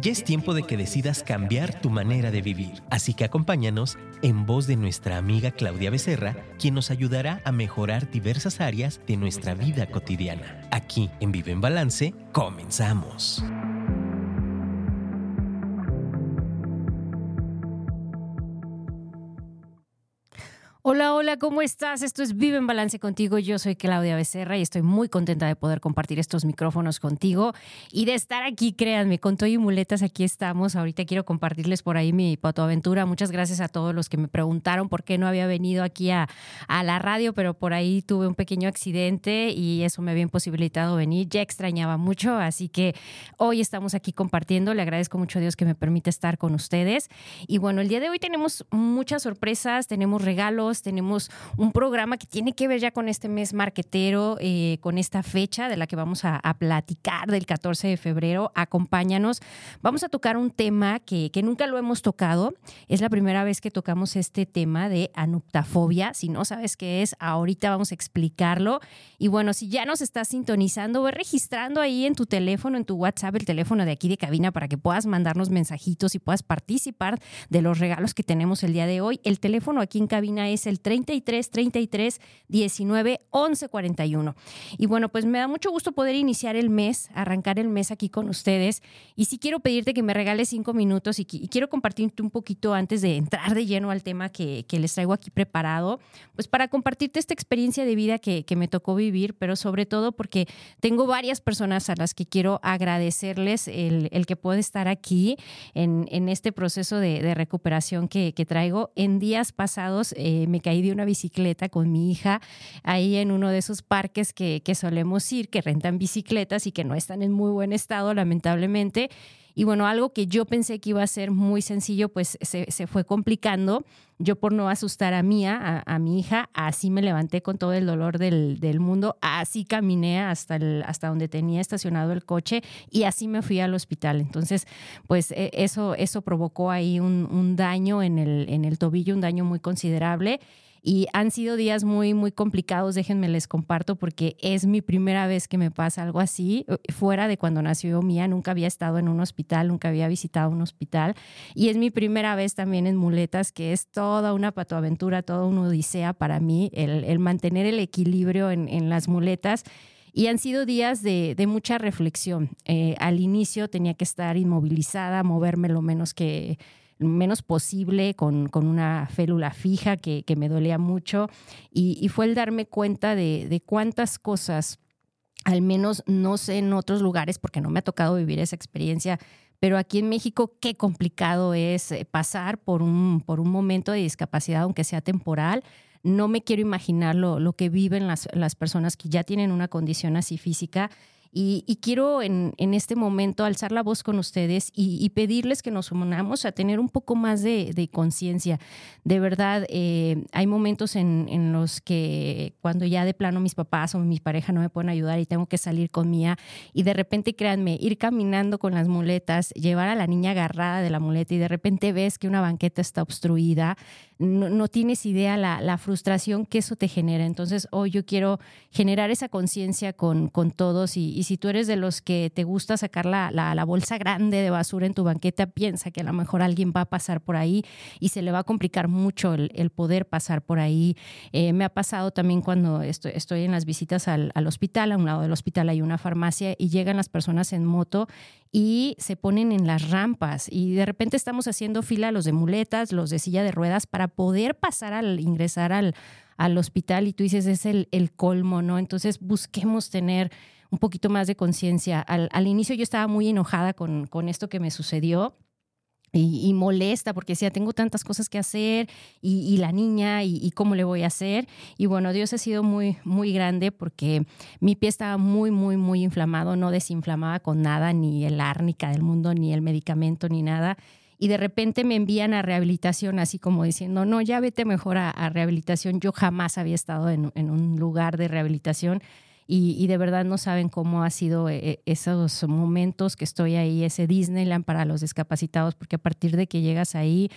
Ya es tiempo de que decidas cambiar tu manera de vivir, así que acompáñanos en voz de nuestra amiga Claudia Becerra, quien nos ayudará a mejorar diversas áreas de nuestra vida cotidiana. Aquí en Vive en Balance, comenzamos. ¿Cómo estás? Esto es Vive en Balance contigo. Yo soy Claudia Becerra y estoy muy contenta de poder compartir estos micrófonos contigo y de estar aquí, créanme, con todo y muletas aquí estamos. Ahorita quiero compartirles por ahí mi patoaventura. Muchas gracias a todos los que me preguntaron por qué no había venido aquí a, a la radio, pero por ahí tuve un pequeño accidente y eso me había imposibilitado venir. Ya extrañaba mucho, así que hoy estamos aquí compartiendo. Le agradezco mucho a Dios que me permite estar con ustedes. Y bueno, el día de hoy tenemos muchas sorpresas, tenemos regalos tenemos un programa que tiene que ver ya con este mes marquetero, eh, con esta fecha de la que vamos a, platicar del 14 de febrero. Acompáñanos. Vamos a tocar un tema que, que nunca lo hemos tocado. Es la primera vez que tocamos este tema de anuptafobia. Si no sabes qué es, ahorita vamos a explicarlo. Y bueno, si ya nos estás sintonizando, ve registrando ahí en tu teléfono, en tu WhatsApp, el teléfono de aquí de cabina para que puedas mandarnos mensajitos y puedas participar de los regalos que tenemos el día de hoy. El teléfono aquí en cabina es el 33 33 19 11 41. Y bueno, pues me da mucho gusto poder iniciar el mes, arrancar el mes aquí con ustedes. Y sí quiero pedirte que me regales cinco minutos y, quiero compartirte un poquito antes de entrar de lleno al tema que, les traigo aquí preparado, pues para compartirte esta experiencia de vida que, me tocó vivir, pero sobre todo porque tengo varias personas a las que quiero agradecerles el, que puede estar aquí en, este proceso de, recuperación que, traigo. En días pasados eh, me caí de una bicicleta con mi hija ahí en uno de esos parques que, que solemos ir, que rentan bicicletas y que no están en muy buen estado, lamentablemente. Y bueno, algo que yo pensé que iba a ser muy sencillo, pues se, se fue complicando. Yo por no asustar a Mía, a, mi hija, así me levanté con todo el dolor del, del, mundo, así caminé hasta, el, hasta donde tenía estacionado el coche y así me fui al hospital. Entonces, pues e, eso, eso provocó ahí un, un daño en el, en el tobillo, un daño muy considerable. Y han sido días muy, muy complicados, déjenme les comparto, porque es mi primera vez que me pasa algo así, eh, fuera de cuando nació Mía, nunca había estado en un hospital, nunca había visitado un hospital. Y es mi primera vez también en muletas, que es toda una patoaventura, toda una odisea para mí, el, mantener el equilibrio en, las muletas y han sido días de, de mucha reflexión. Eh, al inicio tenía que estar inmovilizada, moverme lo menos que, menos posible, con, con una félula fija que, que, me dolía mucho. Y, y, fue el darme cuenta de, de cuántas cosas, al menos no sé en otros lugares, porque no me ha tocado vivir esa experiencia, pero aquí en México qué complicado es eh, pasar por un, por un momento de discapacidad, aunque sea temporal. No me quiero imaginar lo, lo que viven las, las personas que ya tienen una condición así física y, quiero en, en, este momento alzar la voz con ustedes y, pedirles que nos unamos a tener un poco más de, de conciencia. De verdad, eh, hay momentos en, en, los que cuando ya de plano mis papás o mi pareja no me pueden ayudar y tengo que salir con Mía y de repente, créanme, ir caminando con las muletas, llevar a la niña agarrada de la muleta y de repente ves que una banqueta está obstruida, no, tienes idea la, la, frustración que eso te genera. Entonces, hoy yo quiero generar esa conciencia con, con todos y y si tú eres de los que te gusta sacar la, la, bolsa grande de basura en tu banqueta, piensa que a lo mejor alguien va a pasar por ahí y se le va a complicar mucho el, poder pasar por ahí. Eh, me ha pasado también cuando estoy, estoy en las visitas al, al hospital, a un lado del hospital hay una farmacia y llegan las personas en moto y se ponen en las rampas y de repente estamos haciendo fila los de muletas, los de silla de ruedas para poder pasar al ingresar al, al hospital y tú dices es el, el colmo, ¿no? Entonces busquemos tener un poquito más de conciencia. Al, al, inicio yo estaba muy enojada con, con esto que me sucedió. Y, molesta porque decía, tengo tantas cosas que hacer y, y la niña y, y, cómo le voy a hacer. Y bueno, Dios ha sido muy, muy grande porque mi pie estaba muy, muy, muy inflamado, no desinflamaba con nada, ni el árnica del mundo, ni el medicamento, ni nada. Y de repente me envían a rehabilitación, así como diciendo, no, ya vete mejor a, a rehabilitación. Yo jamás había estado en, en un lugar de rehabilitación y, de verdad no saben cómo ha sido eh, esos momentos que estoy ahí, ese Disneyland para los discapacitados, porque a partir de que llegas ahí,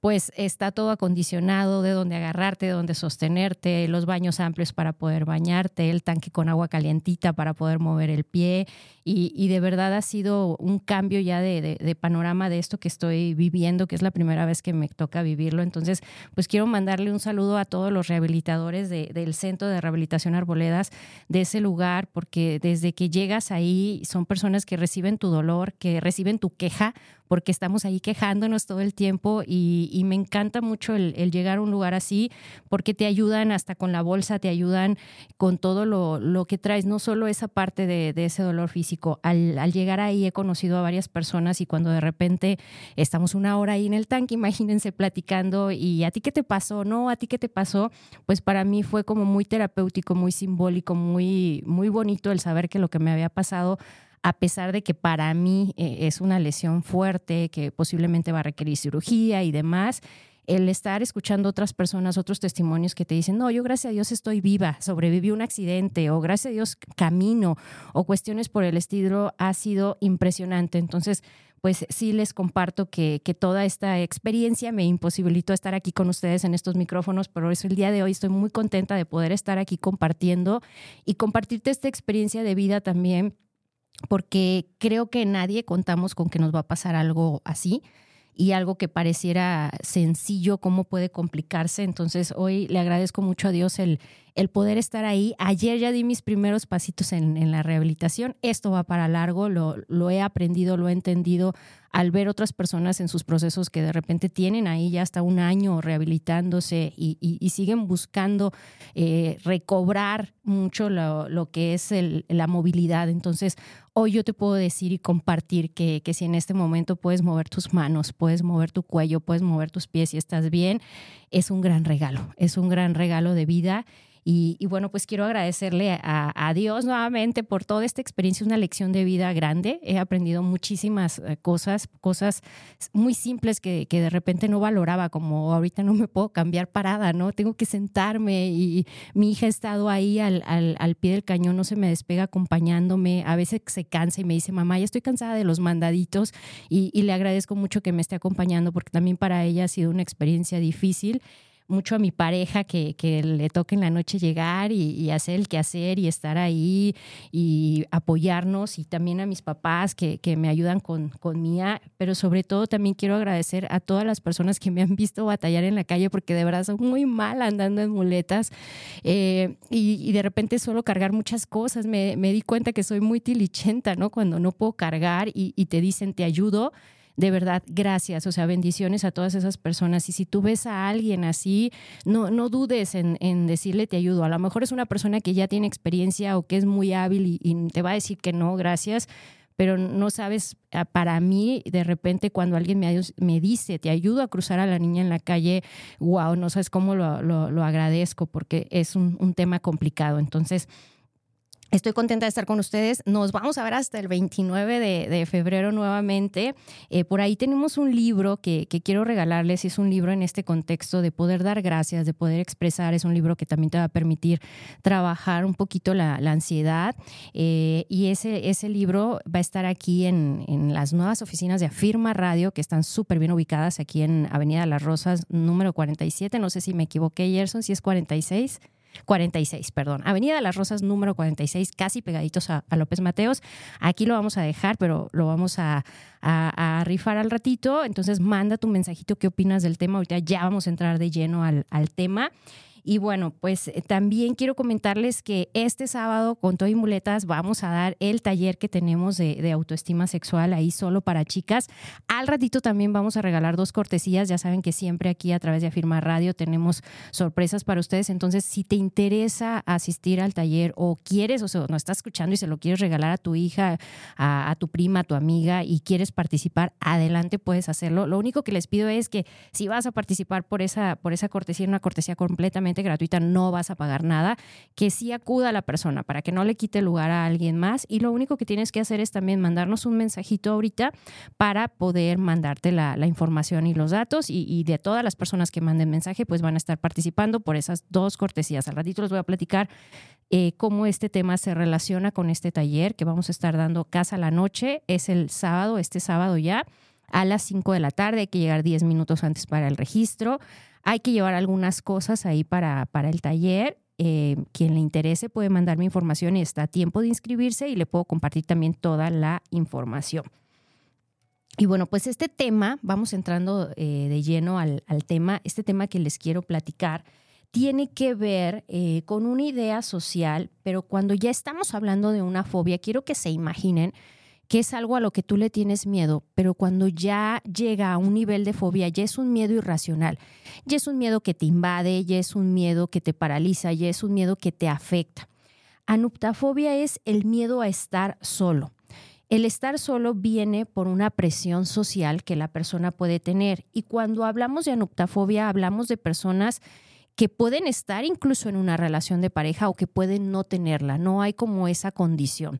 pues está todo acondicionado de dónde agarrarte, de dónde sostenerte, los baños amplios para poder bañarte, el tanque con agua calientita para poder mover el pie y, de verdad ha sido un cambio ya de, panorama de esto que estoy viviendo, que es la primera vez que me toca vivirlo. Entonces, pues quiero mandarle un saludo a todos los rehabilitadores del Centro de Rehabilitación Arboledas de ese lugar, porque desde que llegas ahí son personas que reciben tu dolor, que reciben tu queja porque estamos ahí quejándonos todo el tiempo y, me encanta mucho el, llegar a un lugar así porque te ayudan hasta con la bolsa, te ayudan con todo lo, que traes, no solo esa parte de, ese dolor físico. Al, llegar ahí he conocido a varias personas y cuando de repente estamos una hora ahí en el tanque, imagínense platicando y a ti qué te pasó, no, a ti qué te pasó, pues para mí fue como muy terapéutico, muy simbólico, muy, muy bonito el saber que lo que me había pasado a pesar de que para mí eh, es una lesión fuerte, que posiblemente va a requerir cirugía y demás, el estar escuchando otras personas, otros testimonios que te dicen, no, yo gracias a Dios estoy viva, sobreviví un accidente o gracias a Dios camino o cuestiones por el estilo, ha sido impresionante. Entonces, pues sí les comparto que, que, toda esta experiencia me imposibilitó estar aquí con ustedes en estos micrófonos, pero eso el día de hoy estoy muy contenta de poder estar aquí compartiendo y compartirte esta experiencia de vida también porque creo que nadie contamos con que nos va a pasar algo así y algo que pareciera sencillo, cómo puede complicarse. Entonces hoy le agradezco mucho a Dios el, el poder estar ahí. Ayer ya di mis primeros pasitos en, la rehabilitación. Esto va para largo, lo, he aprendido, lo he entendido al ver otras personas en sus procesos que de repente tienen ahí ya hasta un año rehabilitándose y, siguen buscando eh, recobrar mucho lo, que es el, la movilidad. Entonces, hoy yo te puedo decir y compartir que, que si en este momento puedes mover tus manos, puedes mover tu cuello, puedes mover tus pies y estás bien, es un gran regalo, es un gran regalo de vida y, bueno, pues quiero agradecerle a, Dios nuevamente por toda esta experiencia, una lección de vida grande. He aprendido muchísimas eh, cosas, cosas muy simples que, que, de repente no valoraba, como ahorita no me puedo cambiar parada, ¿no? Tengo que sentarme y mi hija ha estado ahí al, al, al pie del cañón, no se me despega acompañándome. A veces se cansa y me dice, mamá, ya estoy cansada de los mandaditos y, y le agradezco mucho que me esté acompañando porque también para ella ha sido una experiencia difícil mucho a mi pareja que, que le toque en la noche llegar y, hacer el quehacer y estar ahí y apoyarnos y también a mis papás que, que me ayudan con, con Mía, pero sobre todo también quiero agradecer a todas las personas que me han visto batallar en la calle porque de verdad son muy mal andando en muletas eh, y, de repente solo cargar muchas cosas. Me, me, di cuenta que soy muy tilichenta, ¿no? Cuando no puedo cargar y te dicen te ayudo de verdad, gracias, o sea, bendiciones a todas esas personas. Y si tú ves a alguien así, no, no dudes en, decirle te ayudo. A lo mejor es una persona que ya tiene experiencia o que es muy hábil y, te va a decir que no, gracias pero no sabes, ah, para mí, de repente cuando alguien me, me, dice, te ayudo a cruzar a la niña en la calle, wow, no sabes cómo lo, lo, agradezco porque es un, un tema complicado. Entonces, Estoy contenta de estar con ustedes. Nos vamos a ver hasta el 29 de, febrero nuevamente. Eh, por ahí tenemos un libro que, quiero regalarles. Es un libro en este contexto de poder dar gracias, de poder expresar. Es un libro que también te va a permitir trabajar un poquito la, ansiedad. Eh, y ese, ese libro va a estar aquí en, en las nuevas oficinas de Afirma Radio, que están súper bien ubicadas aquí en Avenida Las Rosas, número 47. No sé si me equivoqué, Gerson, si es 46. 46, perdón. Avenida de las Rosas número 46, casi pegaditos a, López Mateos. Aquí lo vamos a dejar, pero lo vamos a, rifar al ratito. Entonces manda tu mensajito, qué opinas del tema. Ahorita ya vamos a entrar de lleno al, al tema. Y bueno, pues eh, también quiero comentarles que este sábado con Toy Muletas vamos a dar el taller que tenemos de, autoestima sexual ahí solo para chicas. Al ratito también vamos a regalar dos cortesías. Ya saben que siempre aquí a través de Afirma Radio tenemos sorpresas para ustedes. Entonces, si te interesa asistir al taller o quieres, o sea, no estás escuchando y se lo quieres regalar a tu hija, a, a tu prima, a tu amiga y quieres participar, adelante puedes hacerlo. Lo único que les pido es que si vas a participar por esa, por esa cortesía, una cortesía completamente gratuita, no vas a pagar nada, que sí acuda a la persona para que no le quite lugar a alguien más y lo único que tienes que hacer es también mandarnos un mensajito ahorita para poder mandarte la, información y los datos y, y, de todas las personas que manden mensaje pues van a estar participando por esas dos cortesías. Al ratito les voy a platicar eh, cómo este tema se relaciona con este taller que vamos a estar dando casa a la noche. Es el sábado, este sábado ya, a las 5 de la tarde. Hay que llegar 10 minutos antes para el registro. Hay que llevar algunas cosas ahí para, para el taller. Eh, quien le interese puede mandarme información y está a tiempo de inscribirse y le puedo compartir también toda la información. Y bueno, pues este tema, vamos entrando eh, de lleno al, al tema, este tema que les quiero platicar tiene que ver eh, con una idea social, pero cuando ya estamos hablando de una fobia, quiero que se imaginen que es algo a lo que tú le tienes miedo, pero cuando ya llega a un nivel de fobia, ya es un miedo irracional, ya es un miedo que te invade, ya es un miedo que te paraliza, ya es un miedo que te afecta. Anuptafobia es el miedo a estar solo. El estar solo viene por una presión social que la persona puede tener. Y cuando hablamos de anuptafobia, hablamos de personas que pueden estar incluso en una relación de pareja o que pueden no tenerla. No hay como esa condición.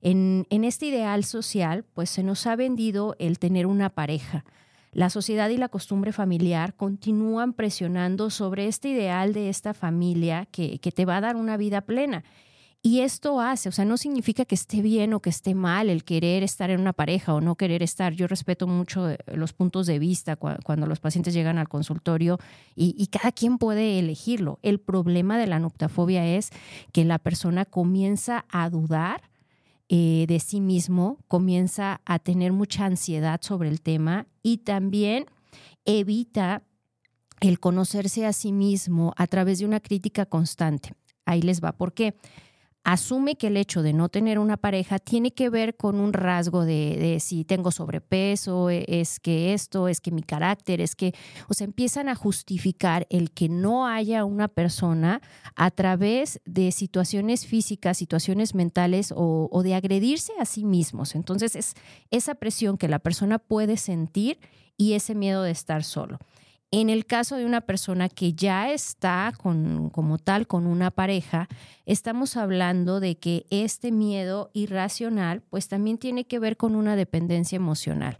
En, este ideal social, pues se nos ha vendido el tener una pareja. La sociedad y la costumbre familiar continúan presionando sobre este ideal de esta familia que, te va a dar una vida plena. Y esto hace, o sea, no significa que esté bien o que esté mal el querer estar en una pareja o no querer estar. Yo respeto mucho eh, los puntos de vista cuando los pacientes llegan al consultorio y, cada quien puede elegirlo. El problema de la noctafobia es que la persona comienza a dudar eh, de sí mismo, comienza a tener mucha ansiedad sobre el tema y también evita el conocerse a sí mismo a través de una crítica constante. Ahí les va. ¿Por qué? Asume que el hecho de no tener una pareja tiene que ver con un rasgo de, si tengo sobrepeso, e, es que esto, es que mi carácter, es que, o sea, empiezan a justificar el que no haya una persona a través de situaciones físicas, situaciones mentales o, o de agredirse a sí mismos. Entonces es esa presión que la persona puede sentir y ese miedo de estar solo. En el caso de una persona que ya está con, como tal con una pareja, estamos hablando de que este miedo irracional pues también tiene que ver con una dependencia emocional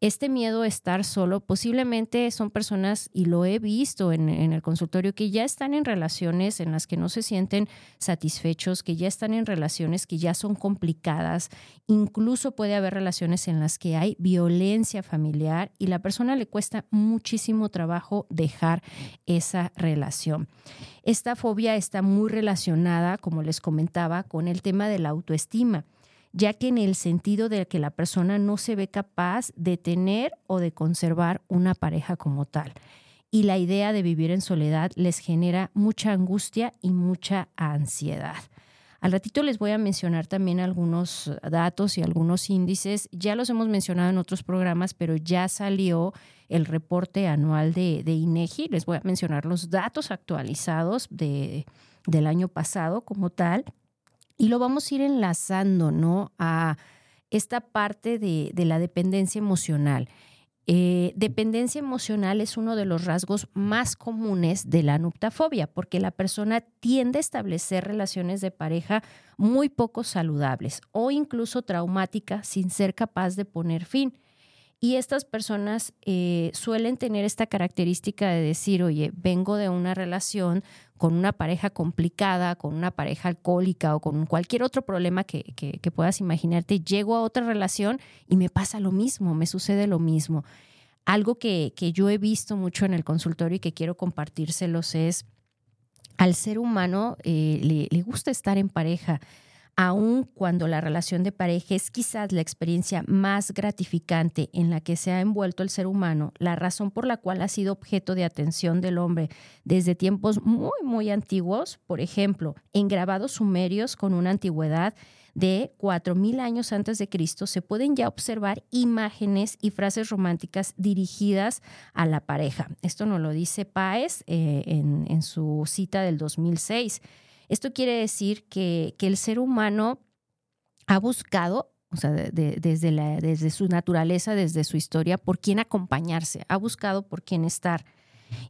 este miedo a estar solo, posiblemente son personas, y lo he visto en, el consultorio, que ya están en relaciones en las que no se sienten satisfechos, que ya están en relaciones que ya son complicadas, incluso puede haber relaciones en las que hay violencia familiar y la persona le cuesta muchísimo trabajo dejar esa relación. Esta fobia está muy relacionada, como les comentaba, con el tema de la autoestima ya que en el sentido de que la persona no se ve capaz de tener o de conservar una pareja como tal. Y la idea de vivir en soledad les genera mucha angustia y mucha ansiedad. Al ratito les voy a mencionar también algunos datos y algunos índices. Ya los hemos mencionado en otros programas, pero ya salió el reporte anual de, INEGI. Les voy a mencionar los datos actualizados de, del año pasado como tal. Y lo vamos a ir enlazando, ¿no? A esta parte de, la dependencia emocional. Eh, dependencia emocional es uno de los rasgos más comunes de la nuptafobia, porque la persona tiende a establecer relaciones de pareja muy poco saludables o incluso traumáticas sin ser capaz de poner fin. Y estas personas eh, suelen tener esta característica de decir, oye, vengo de una relación con una pareja complicada, con una pareja alcohólica o con cualquier otro problema que, que, puedas imaginarte, llego a otra relación y me pasa lo mismo, me sucede lo mismo. Algo que, que yo he visto mucho en el consultorio y que quiero compartírselos es, al ser humano eh, le gusta estar en pareja aun cuando la relación de pareja es quizás la experiencia más gratificante en la que se ha envuelto el ser humano, la razón por la cual ha sido objeto de atención del hombre desde tiempos muy, muy antiguos, por ejemplo, en grabados sumerios con una antigüedad de 4.000 años antes de Cristo, se pueden ya observar imágenes y frases románticas dirigidas a la pareja. Esto nos lo dice Páez eh, en, en su cita del 2006. Esto quiere decir que, el ser humano ha buscado, o sea, desde, desde su naturaleza, desde su historia, por quién acompañarse, ha buscado por quién estar.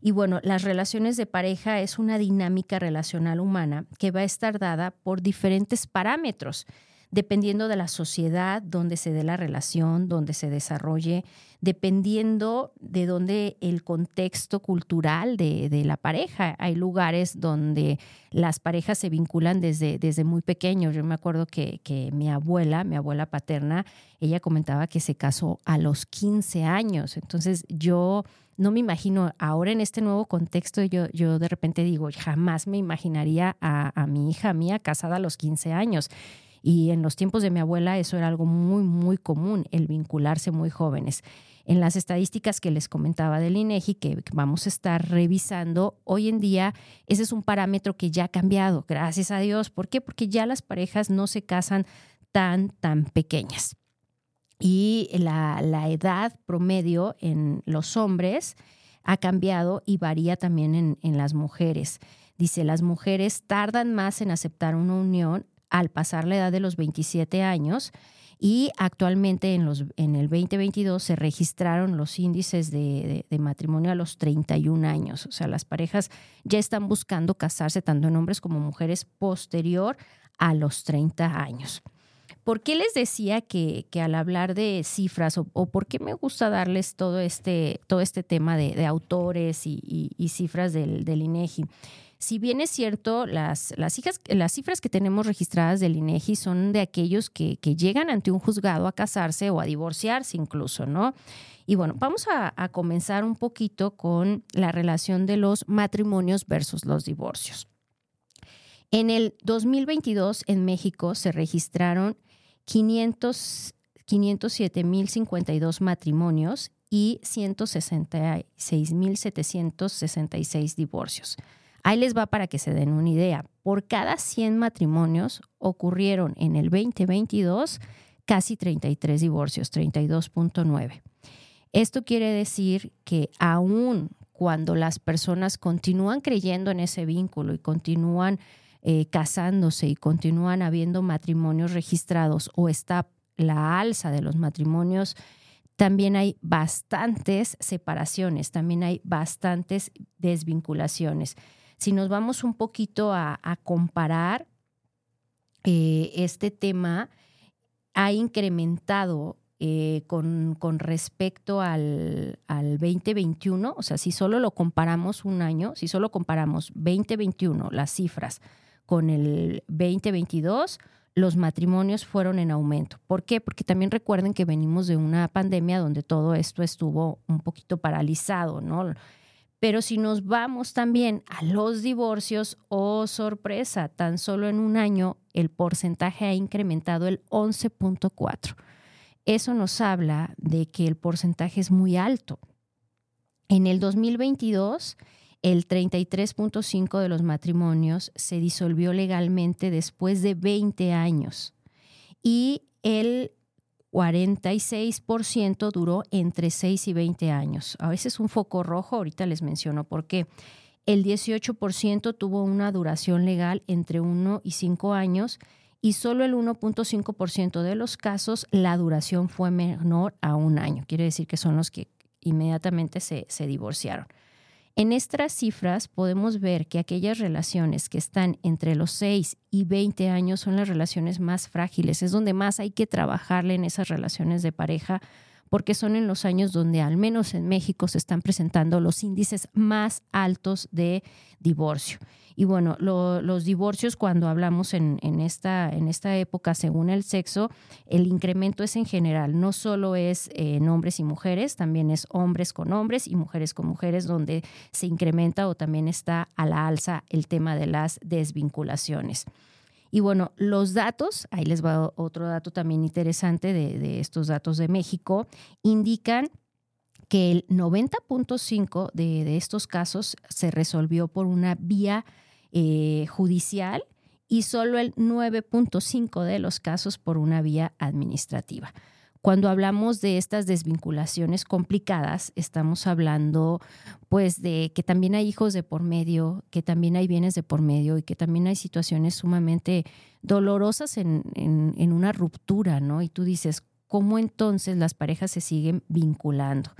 Y bueno, las relaciones de pareja es una dinámica relacional humana que va a estar dada por diferentes parámetros dependiendo de la sociedad donde se dé la relación, donde se desarrolle, dependiendo de dónde el contexto cultural de, la pareja. Hay lugares donde las parejas se vinculan desde, desde muy pequeños. Yo me acuerdo que, que mi abuela, mi abuela paterna, ella comentaba que se casó a los 15 años. Entonces yo no me imagino ahora en este nuevo contexto, yo, yo de repente digo, jamás me imaginaría a, a mi hija mía casada a los 15 años. Y en los tiempos de mi abuela eso era algo muy, muy común, el vincularse muy jóvenes. En las estadísticas que les comentaba del INEGI, que vamos a estar revisando, hoy en día ese es un parámetro que ya ha cambiado, gracias a Dios. ¿Por qué? Porque ya las parejas no se casan tan, tan pequeñas. Y la, la edad promedio en los hombres ha cambiado y varía también en, en las mujeres. Dice, las mujeres tardan más en aceptar una unión al pasar la edad de los 27 años y actualmente en, los, en el 2022 se registraron los índices de, matrimonio a los 31 años. O sea, las parejas ya están buscando casarse tanto en hombres como mujeres posterior a los 30 años. ¿Por qué les decía que, que al hablar de cifras o, por qué me gusta darles todo este, todo este tema de, autores y, cifras del, del INEGI? Si bien es cierto, las, las, cifras que tenemos registradas del INEGI son de aquellos que, llegan ante un juzgado a casarse o a divorciarse incluso, ¿no? Y bueno, vamos a, a comenzar un poquito con la relación de los matrimonios versus los divorcios. En el 2022 en México se registraron 500, 507.052 matrimonios y 166.766 divorcios. Ahí les va para que se den una idea. Por cada 100 matrimonios ocurrieron en el 2022 casi 33 divorcios, 32.9. Esto quiere decir que aún cuando las personas continúan creyendo en ese vínculo y continúan eh, casándose y continúan habiendo matrimonios registrados o está la alza de los matrimonios, también hay bastantes separaciones, también hay bastantes desvinculaciones. Si nos vamos un poquito a, comparar, eh, este tema ha incrementado eh, con, respecto al, al, 2021, o sea, si solo lo comparamos un año, si solo comparamos 2021, las cifras, con el 2022, los matrimonios fueron en aumento. ¿Por qué? Porque también recuerden que venimos de una pandemia donde todo esto estuvo un poquito paralizado, ¿no? Pero si nos vamos también a los divorcios, oh sorpresa, tan solo en un año el porcentaje ha incrementado el 11.4. Eso nos habla de que el porcentaje es muy alto. En el 2022, el 33.5 de los matrimonios se disolvió legalmente después de 20 años y el 46% duró entre 6 y 20 años. A veces un foco rojo, ahorita les menciono por qué. El 18% tuvo una duración legal entre 1 y 5 años y solo el 1.5% de los casos la duración fue menor a un año. Quiere decir que son los que inmediatamente se, se divorciaron. En estas cifras podemos ver que aquellas relaciones que están entre los 6 y 20 años son las relaciones más frágiles, es donde más hay que trabajarle en esas relaciones de pareja porque son en los años donde al menos en México se están presentando los índices más altos de divorcio. Y bueno, los divorcios cuando hablamos en, esta, época según el sexo, el incremento es en general, no solo es en hombres y mujeres, también es hombres con hombres y mujeres con mujeres donde se incrementa o también está a la alza el tema de las desvinculaciones. Y bueno, los datos, ahí les va otro dato también interesante de, estos datos de México, indican que el 90.5 de, estos casos se resolvió por una vía eh, judicial y solo el 9.5 de los casos por una vía administrativa. Cuando hablamos de estas desvinculaciones complicadas, estamos hablando pues de que también hay hijos de por medio, que también hay bienes de por medio y que también hay situaciones sumamente dolorosas en, una ruptura, ¿no? Y tú dices, ¿cómo entonces las parejas se siguen vinculando?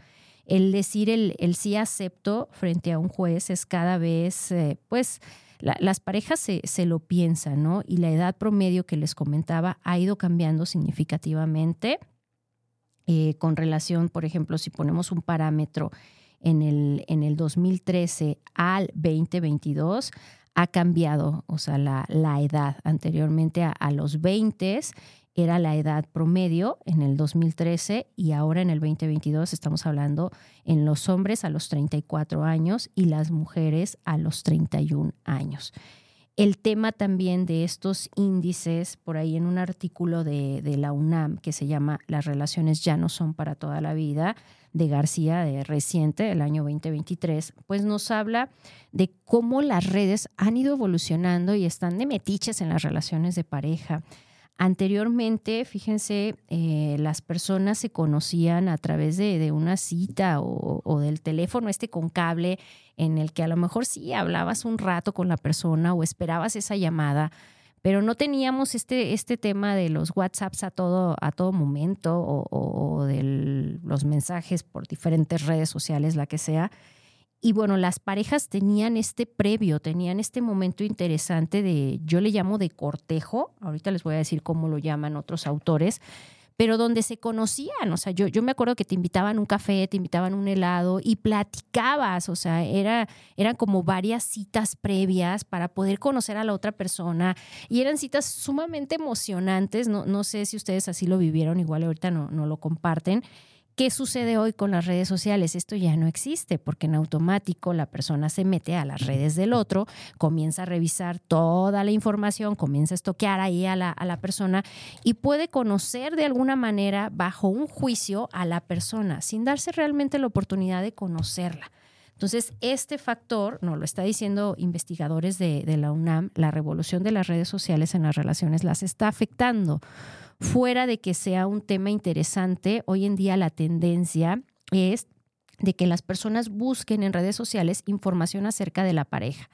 el decir el, sí acepto frente a un juez es cada vez, eh, pues, las parejas se, lo piensan, ¿no? Y la edad promedio que les comentaba ha ido cambiando significativamente eh, con relación, por ejemplo, si ponemos un parámetro en el, en el 2013 al 2022, ha cambiado, o sea, la, la edad anteriormente a, a los 20 era la edad promedio en el 2013 y ahora en el 2022 estamos hablando en los hombres a los 34 años y las mujeres a los 31 años. El tema también de estos índices, por ahí en un artículo de, de, la UNAM que se llama Las relaciones ya no son para toda la vida, de García, de reciente, del año 2023, pues nos habla de cómo las redes han ido evolucionando y están de metiches en las relaciones de pareja Anteriormente, fíjense, eh, las personas se conocían a través de, una cita o, del teléfono este con cable en el que a lo mejor sí hablabas un rato con la persona o esperabas esa llamada, pero no teníamos este, este tema de los WhatsApps a todo, a todo momento o, o de los mensajes por diferentes redes sociales, la que sea. Y bueno, las parejas tenían este previo, tenían este momento interesante de, yo le llamo de cortejo, ahorita les voy a decir cómo lo llaman otros autores, pero donde se conocían, o sea, yo, yo me acuerdo que te invitaban un café, te invitaban un helado y platicabas, o sea, era, eran como varias citas previas para poder conocer a la otra persona y eran citas sumamente emocionantes, no, no sé si ustedes así lo vivieron, igual ahorita no, no lo comparten ¿Qué sucede hoy con las redes sociales? Esto ya no existe porque en automático la persona se mete a las redes del otro, comienza a revisar toda la información, comienza a estoquear ahí a la, a la persona y puede conocer de alguna manera bajo un juicio a la persona sin darse realmente la oportunidad de conocerla. Entonces, este factor, nos lo está diciendo investigadores de, de la UNAM, la revolución de las redes sociales en las relaciones las está afectando fuera de que sea un tema interesante, hoy en día la tendencia es de que las personas busquen en redes sociales información acerca de la pareja.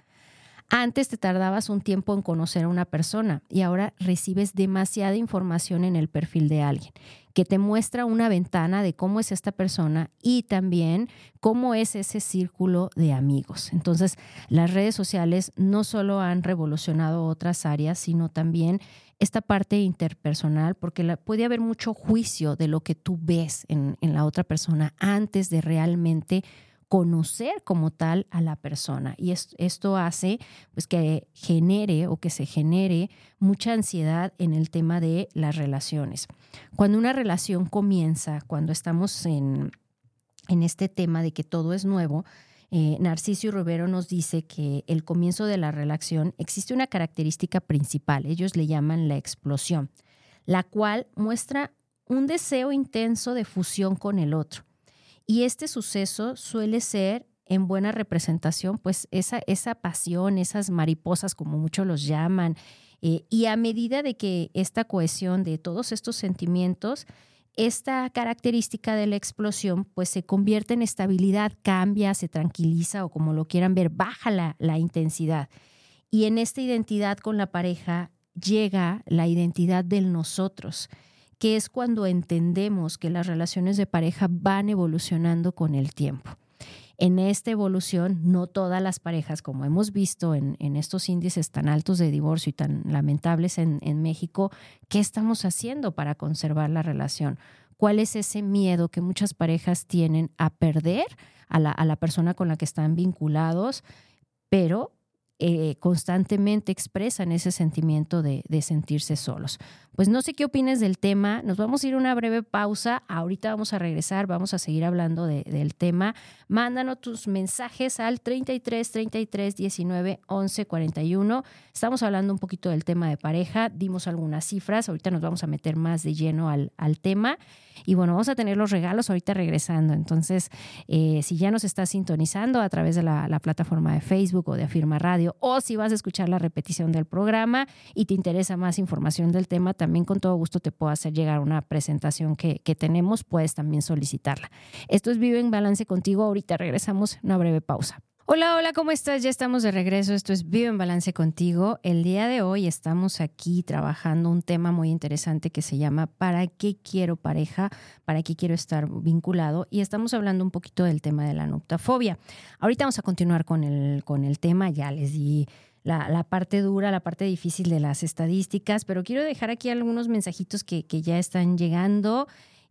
Antes te tardabas un tiempo en conocer a una persona y ahora recibes demasiada información en el perfil de alguien que te muestra una ventana de cómo es esta persona y también cómo es ese círculo de amigos. Entonces, las redes sociales no solo han revolucionado otras áreas, sino también esta parte interpersonal, porque puede haber mucho juicio de lo que tú ves en, la otra persona antes de realmente conocer como tal a la persona. Y esto, hace pues, que genere o que se genere mucha ansiedad en el tema de las relaciones. Cuando una relación comienza, cuando estamos en, en este tema de que todo es nuevo, eh, Narciso Rivero nos dice que el comienzo de la relación existe una característica principal, ellos le llaman la explosión, la cual muestra un deseo intenso de fusión con el otro. Y este suceso suele ser en buena representación, pues esa, esa pasión, esas mariposas como muchos los llaman, eh, y a medida de que esta cohesión de todos estos sentimientos, esta característica de la explosión pues se convierte en estabilidad, cambia, se tranquiliza o como lo quieran ver, baja la, la intensidad. Y en esta identidad con la pareja llega la identidad del nosotros que es cuando entendemos que las relaciones de pareja van evolucionando con el tiempo. En esta evolución, no todas las parejas, como hemos visto en, estos índices tan altos de divorcio y tan lamentables en, México, ¿qué estamos haciendo para conservar la relación? ¿Cuál es ese miedo que muchas parejas tienen a perder a la, a la persona con la que están vinculados? Pero eh, constantemente expresan ese sentimiento de, sentirse solos. Pues no sé qué opines del tema, nos vamos a ir a una breve pausa, ahorita vamos a regresar, vamos a seguir hablando del tema. Mándanos tus mensajes al 33 33 19 11 41. Estamos hablando un poquito del tema de pareja, dimos algunas cifras, ahorita nos vamos a meter más de lleno al, tema. Y bueno, vamos a tener los regalos ahorita regresando. Entonces, eh, si ya nos estás sintonizando a través de la, plataforma de Facebook o de Afirma Radio, o si vas a escuchar la repetición del programa y te interesa más información del tema, también con todo gusto te puedo hacer llegar una presentación que, que tenemos, puedes también solicitarla. Esto es Vive en Balance contigo. Ahorita regresamos, una breve pausa. Hola, hola, ¿cómo estás? Ya estamos de regreso. Esto es Vive en Balance contigo. El día de hoy estamos aquí trabajando un tema muy interesante que se llama ¿Para qué quiero pareja? ¿Para qué quiero estar vinculado? Y estamos hablando un poquito del tema de la nuptafobia. Ahorita vamos a continuar con el, con el tema. Ya les di la, parte dura, la parte difícil de las estadísticas, pero quiero dejar aquí algunos mensajitos que, que ya están llegando.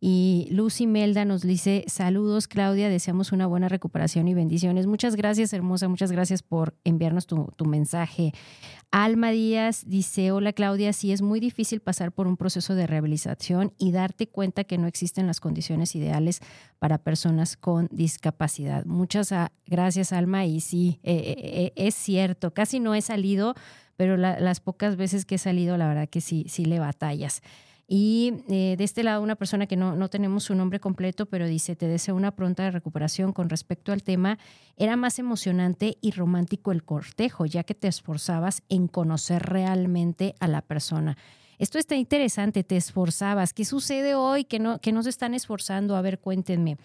Y Lucy Melda nos dice, saludos Claudia, deseamos una buena recuperación y bendiciones. Muchas gracias, hermosa, muchas gracias por enviarnos tu, mensaje. Alma Díaz dice, hola Claudia, sí es muy difícil pasar por un proceso de rehabilitación y darte cuenta que no existen las condiciones ideales para personas con discapacidad. Muchas ah, gracias Alma y sí, eh, eh, eh, es cierto, casi no he salido, pero las pocas veces que he salido, la verdad que sí, sí le batallas. Y eh, de este lado, una persona que no, no tenemos su nombre completo, pero dice, te deseo una pronta recuperación con respecto al tema. Era más emocionante y romántico el cortejo, ya que te esforzabas en conocer realmente a la persona. Esto está interesante, te esforzabas. ¿Qué sucede hoy que no, que no se están esforzando? A ver, cuéntenme.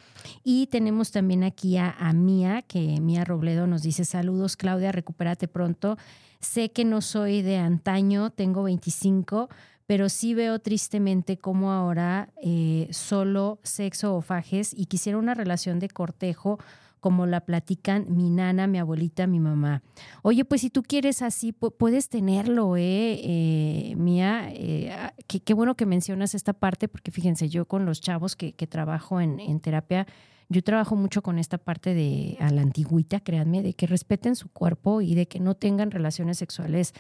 Y tenemos también aquí a, a Mía, que Mía Robledo nos dice, saludos Claudia, recupérate pronto. Sé que no soy de antaño, tengo 25, pero sí veo tristemente cómo ahora eh, solo sexo o fajes y quisiera una relación de cortejo como la platican mi nana, mi abuelita, mi mamá. Oye, pues si tú quieres así, puedes tenerlo, ¿eh? eh Mía, eh, ah, qué, bueno que mencionas esta parte, porque fíjense, yo con los chavos que, trabajo en, en, terapia, yo trabajo mucho con esta parte de a la antigüita, créanme, de que respeten su cuerpo y de que no tengan relaciones sexuales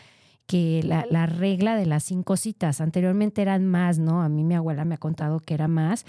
que la, la, regla de las cinco citas, anteriormente eran más, ¿no? A mí mi abuela me ha contado que era más,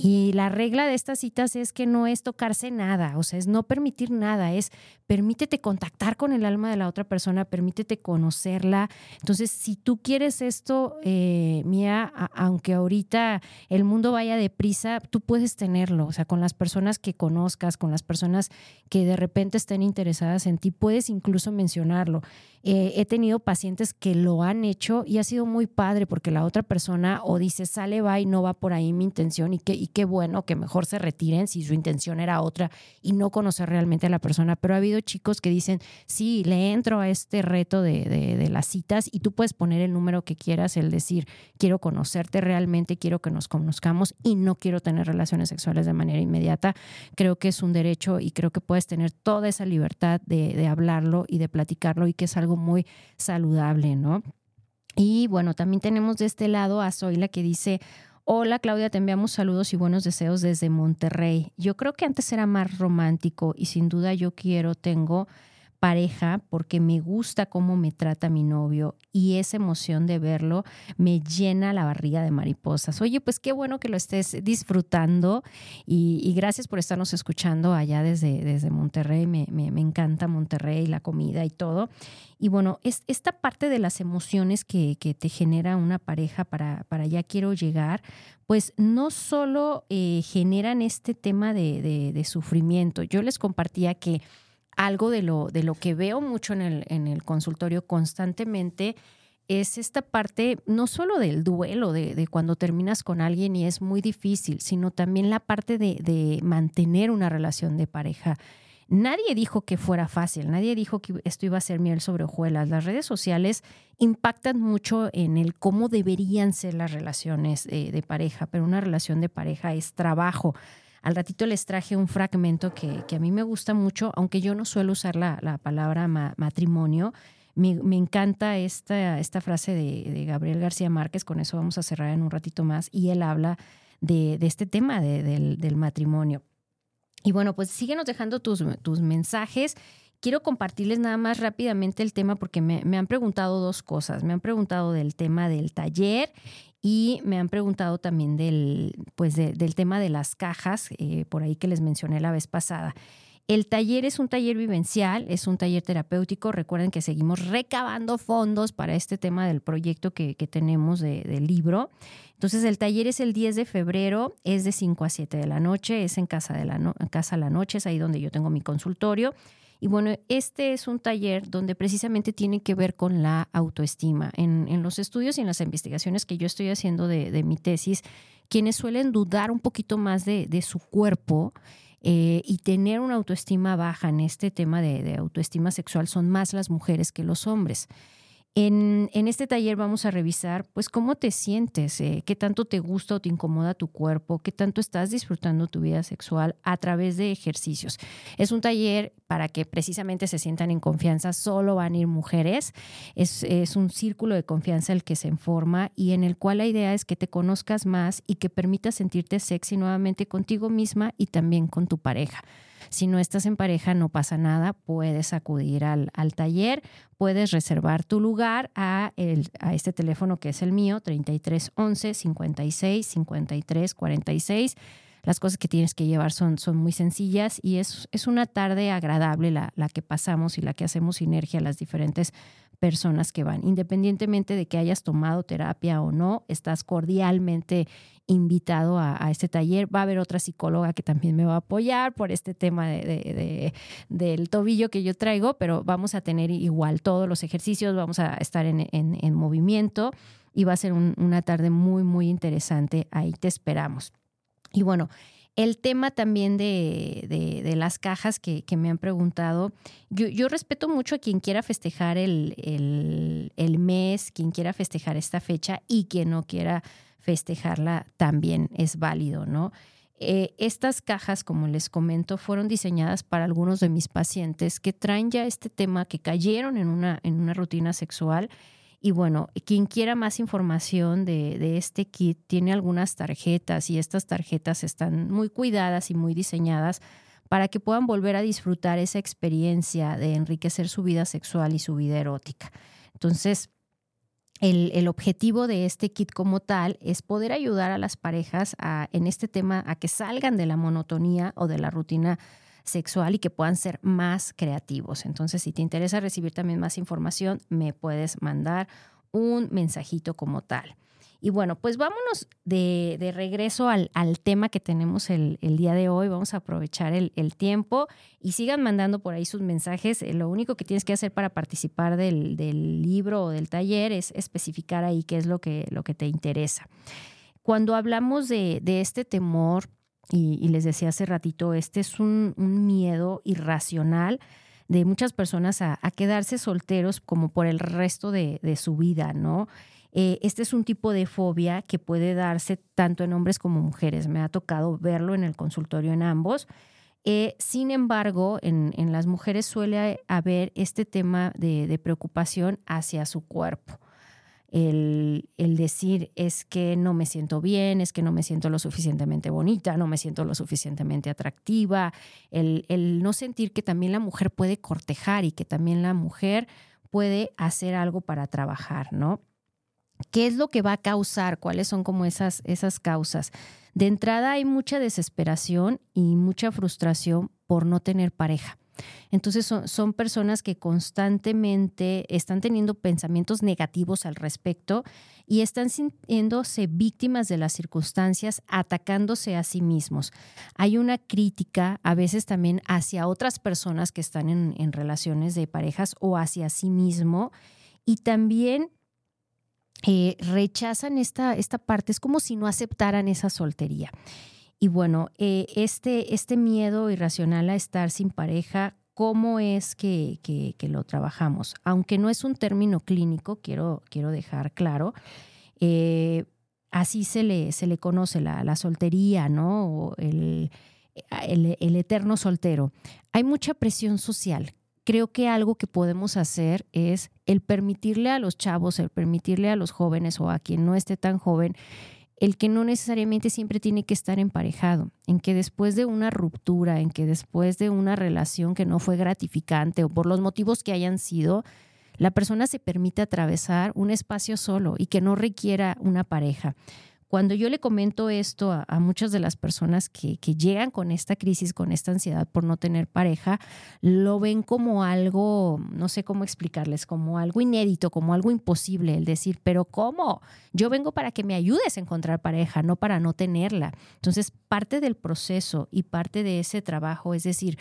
y la regla de estas citas es que no es tocarse nada, o sea, es no permitir nada, es permítete contactar con el alma de la otra persona, permítete conocerla. Entonces, si tú quieres esto, eh, Mía, aunque ahorita el mundo vaya deprisa, tú puedes tenerlo, o sea, con las personas que conozcas, con las personas que de repente estén interesadas en ti, puedes incluso mencionarlo. Eh, he tenido pacientes que lo han hecho y ha sido muy padre porque la otra persona o dice, sale, va y no va por ahí mi intención y, que, y qué bueno que mejor se retiren si su intención era otra y no conocer realmente a la persona. Pero ha habido chicos que dicen, sí, le entro a este reto de, de las citas y tú puedes poner el número que quieras, el decir, quiero conocerte realmente, quiero que nos conozcamos y no quiero tener relaciones sexuales de manera inmediata. Creo que es un derecho y creo que puedes tener toda esa libertad de, de hablarlo y de platicarlo y que es algo muy saludable, ¿no? Y bueno, también tenemos de este lado a Zoila que dice, Hola Claudia, te enviamos saludos y buenos deseos desde Monterrey. Yo creo que antes era más romántico y sin duda yo quiero, tengo pareja porque me gusta cómo me trata mi novio y esa emoción de verlo me llena la barriga de mariposas. Oye, pues qué bueno que lo estés disfrutando y, gracias por estarnos escuchando allá desde, desde Monterrey. Me, encanta Monterrey, la comida y todo. Y bueno, es, esta parte de las emociones que, te genera una pareja para, para ya quiero llegar, pues no solo eh, generan este tema de, de sufrimiento. Yo les compartía que algo de lo, de lo que veo mucho en el, en el consultorio constantemente es esta parte no solo del duelo, de, cuando terminas con alguien y es muy difícil, sino también la parte de, de, mantener una relación de pareja. Nadie dijo que fuera fácil, nadie dijo que esto iba a ser miel sobre hojuelas. Las redes sociales impactan mucho en el cómo deberían ser las relaciones eh, de pareja, pero una relación de pareja es trabajo. Al ratito les traje un fragmento que, a mí me gusta mucho, aunque yo no suelo usar la, palabra matrimonio. Me, encanta esta, esta frase de, Gabriel García Márquez, con eso vamos a cerrar en un ratito más, y él habla de, este tema del, matrimonio. Y bueno, pues síguenos dejando tus, tus mensajes quiero compartirles nada más rápidamente el tema porque me, me, han preguntado dos cosas. Me han preguntado del tema del taller y me han preguntado también del, pues del tema de las cajas, eh, por ahí que les mencioné la vez pasada. El taller es un taller vivencial, es un taller terapéutico. Recuerden que seguimos recabando fondos para este tema del proyecto que, tenemos del libro. Entonces, el taller es el 10 de febrero, es de 5 a 7 de la noche, es en Casa, de la Casa La Noche, es ahí donde yo tengo mi consultorio. Y bueno, este es un taller donde precisamente tiene que ver con la autoestima. En, los estudios y en las investigaciones que yo estoy haciendo de, mi tesis, quienes suelen dudar un poquito más de, su cuerpo, eh, y tener una autoestima baja en este tema de autoestima sexual son más las mujeres que los hombres. En, este taller vamos a revisar, pues, cómo te sientes, eh, qué tanto te gusta o te incomoda tu cuerpo, qué tanto estás disfrutando tu vida sexual a través de ejercicios. Es un taller para que precisamente se sientan en confianza, solo van a ir mujeres. Es, es un círculo de confianza el que se forma y en el cual la idea es que te conozcas más y que permitas sentirte sexy nuevamente contigo misma y también con tu pareja. Si no estás en pareja, no pasa nada, puedes acudir al, taller, puedes reservar tu lugar a, el, a este teléfono que es el mío, 3311 56 53 46. Las cosas que tienes que llevar son, son muy sencillas y es, es una tarde agradable la, la que pasamos y la que hacemos sinergia las diferentes personas que van. Independientemente de que hayas tomado terapia o no, estás cordialmente invitado a, este taller. Va a haber otra psicóloga que también me va a apoyar por este tema de, del tobillo que yo traigo, pero vamos a tener igual todos los ejercicios, vamos a estar en, en, movimiento y va a ser una tarde muy, muy interesante. Ahí te esperamos. Y bueno, el tema también de, las cajas que, me han preguntado, yo, respeto mucho a quien quiera festejar el, mes, quien quiera festejar esta fecha y quien no quiera festejarla también es válido, ¿no? Eh, estas cajas, como les comento, fueron diseñadas para algunos de mis pacientes que traen ya este tema, que cayeron en una, en una rutina sexual y bueno, quien quiera más información de, este kit tiene algunas tarjetas y estas tarjetas están muy cuidadas y muy diseñadas para que puedan volver a disfrutar esa experiencia de enriquecer su vida sexual y su vida erótica. Entonces, el, el, objetivo de este kit como tal es poder ayudar a las parejas a, en este tema a que salgan de la monotonía o de la rutina sexual y que puedan ser más creativos. Entonces, si te interesa recibir también más información, me puedes mandar un mensajito como tal. Y bueno, pues vámonos de, regreso al, tema que tenemos el, día de hoy. Vamos a aprovechar el, tiempo y sigan mandando por ahí sus mensajes. Eh, lo único que tienes que hacer para participar del, libro o del taller es especificar ahí qué es lo que, te interesa. Cuando hablamos de este temor y, les decía hace ratito, este es un, miedo irracional de muchas personas a, quedarse solteros como por el resto de, su vida, ¿no? Eh, este es un tipo de fobia que puede darse tanto en hombres como mujeres. Me ha tocado verlo en el consultorio en ambos. Eh, sin embargo, en, las mujeres suele haber este tema de preocupación hacia su cuerpo el, decir es que no me siento bien, es que no me siento lo suficientemente bonita, no me siento lo suficientemente atractiva, el, el no sentir que también la mujer puede cortejar y que también la mujer puede hacer algo para trabajar, ¿no? ¿Qué es lo que va a causar? ¿Cuáles son como esas, esas causas? De entrada hay mucha desesperación y mucha frustración por no tener pareja. Entonces son, personas que constantemente están teniendo pensamientos negativos al respecto y están sintiéndose víctimas de las circunstancias, atacándose a sí mismos. Hay una crítica a veces también hacia otras personas que están en, relaciones de parejas o hacia sí mismo y también eh, rechazan esta, esta parte, es como si no aceptaran esa soltería. Y bueno, eh, este, este miedo irracional a estar sin pareja, ¿cómo es que, lo trabajamos? Aunque no es un término clínico, quiero, quiero dejar claro, eh, así se le, se le conoce la, soltería, ¿no? el, el, eterno soltero. Hay mucha presión social. Creo que algo que podemos hacer es el permitirle a los chavos, el permitirle a los jóvenes o a quien no esté tan joven, el que no necesariamente siempre tiene que estar emparejado, en que después de una ruptura, en que después de una relación que no fue gratificante o por los motivos que hayan sido, la persona se permite atravesar un espacio solo y que no requiera una pareja. Cuando yo le comento esto a, muchas de las personas que, llegan con esta crisis, con esta ansiedad por no tener pareja, lo ven como algo, no sé cómo explicarles, como algo inédito, como algo imposible, el decir, pero ¿cómo? Yo vengo para que me ayudes a encontrar pareja, no para no tenerla. Entonces, parte del proceso y parte de ese trabajo es decir,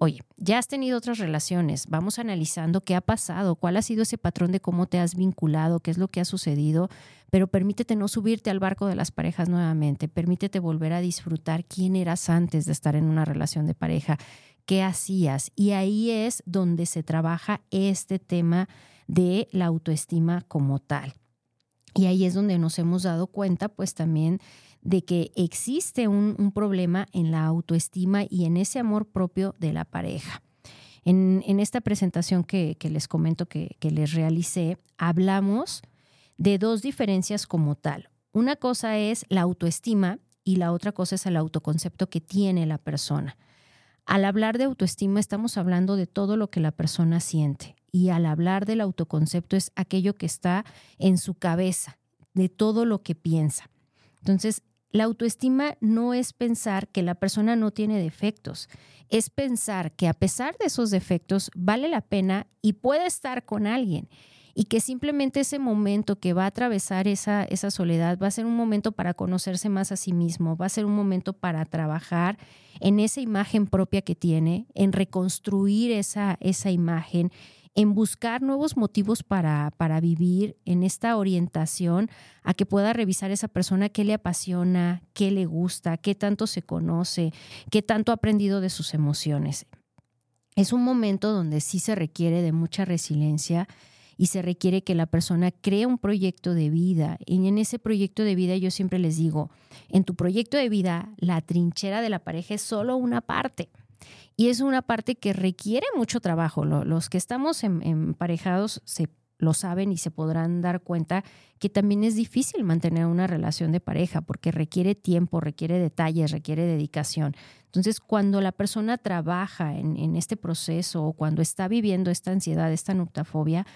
Oye, ya has tenido otras relaciones, vamos analizando qué ha pasado, cuál ha sido ese patrón de cómo te has vinculado, qué es lo que ha sucedido, pero permítete no subirte al barco de las parejas nuevamente, permítete volver a disfrutar quién eras antes de estar en una relación de pareja, qué hacías. Y ahí es donde se trabaja este tema de la autoestima como tal. Y ahí es donde nos hemos dado cuenta, pues también de que existe un, problema en la autoestima y en ese amor propio de la pareja. En, esta presentación que, les comento que, que les realicé, hablamos de dos diferencias como tal. Una cosa es la autoestima y la otra cosa es el autoconcepto que tiene la persona. Al hablar de autoestima estamos hablando de todo lo que la persona siente y al hablar del autoconcepto es aquello que está en su cabeza, de todo lo que piensa. Entonces, la autoestima no es pensar que la persona no tiene defectos, es pensar que a pesar de esos defectos vale la pena y puede estar con alguien y que simplemente ese momento que va a atravesar esa, esa soledad va a ser un momento para conocerse más a sí mismo, va a ser un momento para trabajar en esa imagen propia que tiene, en reconstruir esa, esa imagen en buscar nuevos motivos para, para vivir, en esta orientación a que pueda revisar esa persona qué le apasiona, qué le gusta, qué tanto se conoce, qué tanto ha aprendido de sus emociones. Es un momento donde sí se requiere de mucha resiliencia y se requiere que la persona cree un proyecto de vida. Y en ese proyecto de vida yo siempre les digo, en tu proyecto de vida, la trinchera de la pareja es solo una parte. Y es una parte que requiere mucho trabajo. Los que estamos emparejados se lo saben y se podrán dar cuenta que también es difícil mantener una relación de pareja porque requiere tiempo, requiere detalles, requiere dedicación. Entonces, cuando la persona trabaja en, en este proceso o cuando está viviendo esta ansiedad, esta noctafobia,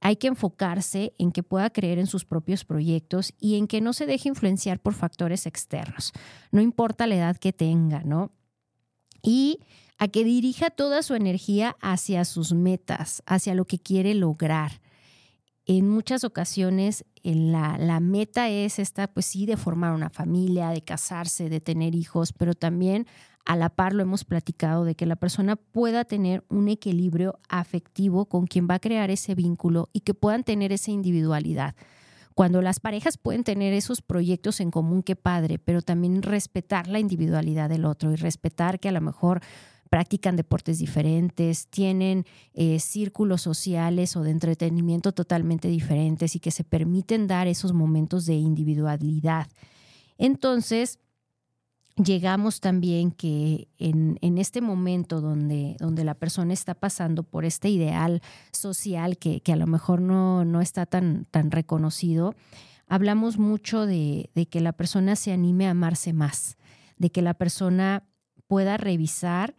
hay que enfocarse en que pueda creer en sus propios proyectos y en que no se deje influenciar por factores externos. No importa la edad que tenga, ¿no? Y a que dirija toda su energía hacia sus metas, hacia lo que quiere lograr. En muchas ocasiones la, la, meta es esta, pues sí, de formar una familia, de casarse, de tener hijos, pero también a la par lo hemos platicado de que la persona pueda tener un equilibrio afectivo con quien va a crear ese vínculo y que puedan tener esa individualidad. Cuando las parejas pueden tener esos proyectos en común, qué padre, pero también respetar la individualidad del otro y respetar que a lo mejor practican deportes diferentes, tienen eh, círculos sociales o de entretenimiento totalmente diferentes y que se permiten dar esos momentos de individualidad. Entonces, llegamos también que en, este momento donde, donde, la persona está pasando por este ideal social que, a lo mejor no, no, está tan, tan reconocido, hablamos mucho de, de que la persona se anime a amarse más, de que la persona pueda revisar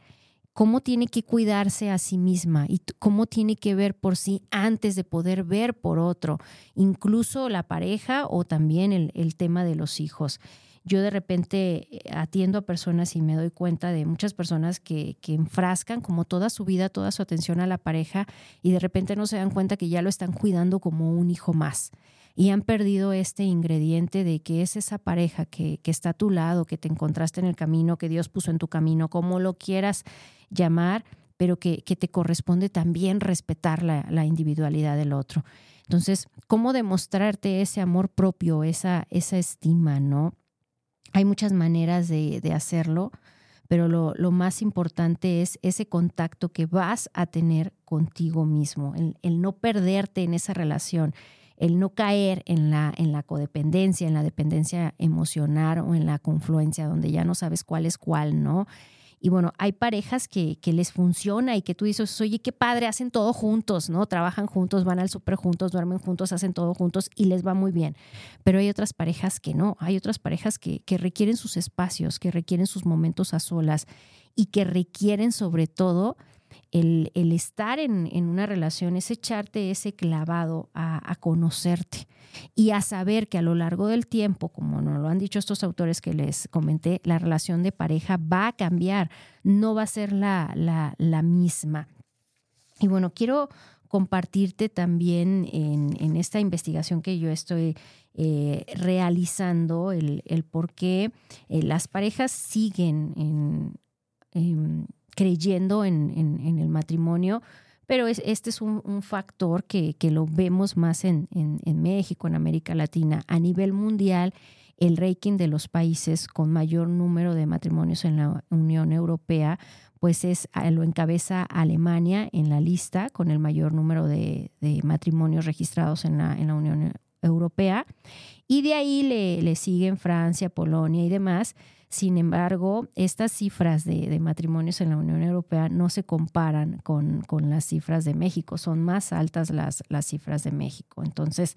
cómo tiene que cuidarse a sí misma y cómo tiene que ver por sí antes de poder ver por otro, incluso la pareja o también el, tema de los hijos. Yo de repente eh, atiendo a personas y me doy cuenta de muchas personas que, que enfrascan como toda su vida, toda su atención a la pareja y de repente no se dan cuenta que ya lo están cuidando como un hijo más y han perdido este ingrediente de que es esa pareja que, que, está a tu lado, que te encontraste en el camino, que Dios puso en tu camino, como lo quieras llamar, pero que, te corresponde también respetar la, individualidad del otro. Entonces, ¿cómo demostrarte ese amor propio, esa, esa estima, no? Hay muchas maneras de, hacerlo, pero lo, más importante es ese contacto que vas a tener contigo mismo, el, el, no perderte en esa relación, el no caer en la, en la codependencia, en la dependencia emocional o en la confluencia, donde ya no sabes cuál es cuál, ¿no? Y bueno, hay parejas que, que, les funciona y que tú dices, oye, qué padre, hacen todo juntos, ¿no? Trabajan juntos, van al súper juntos, duermen juntos, hacen todo juntos y les va muy bien. Pero hay otras parejas que no, hay otras parejas que, que requieren sus espacios, que requieren sus momentos a solas y que requieren sobre todo el, estar en, una relación, es echarte ese clavado a, conocerte y a saber que a lo largo del tiempo, como nos lo han dicho estos autores que les comenté, la relación de pareja va a cambiar, no va a ser la, la, misma. Y bueno, quiero compartirte también en, esta investigación que yo estoy eh, realizando, el, el por qué eh, las parejas siguen en, creyendo en, el matrimonio, pero este es un, factor que, lo vemos más en, en, México, en América Latina. A nivel mundial, el ranking de los países con mayor número de matrimonios en la Unión Europea, pues es, lo encabeza Alemania en la lista con el mayor número de, matrimonios registrados en la, en la Unión Europea. Y de ahí le, le siguen Francia, Polonia y demás. Sin embargo, estas cifras de, matrimonios en la Unión Europea no se comparan con, las cifras de México, son más altas las, las cifras de México. Entonces,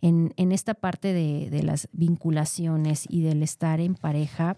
en, en esta parte de, las vinculaciones y del estar en pareja,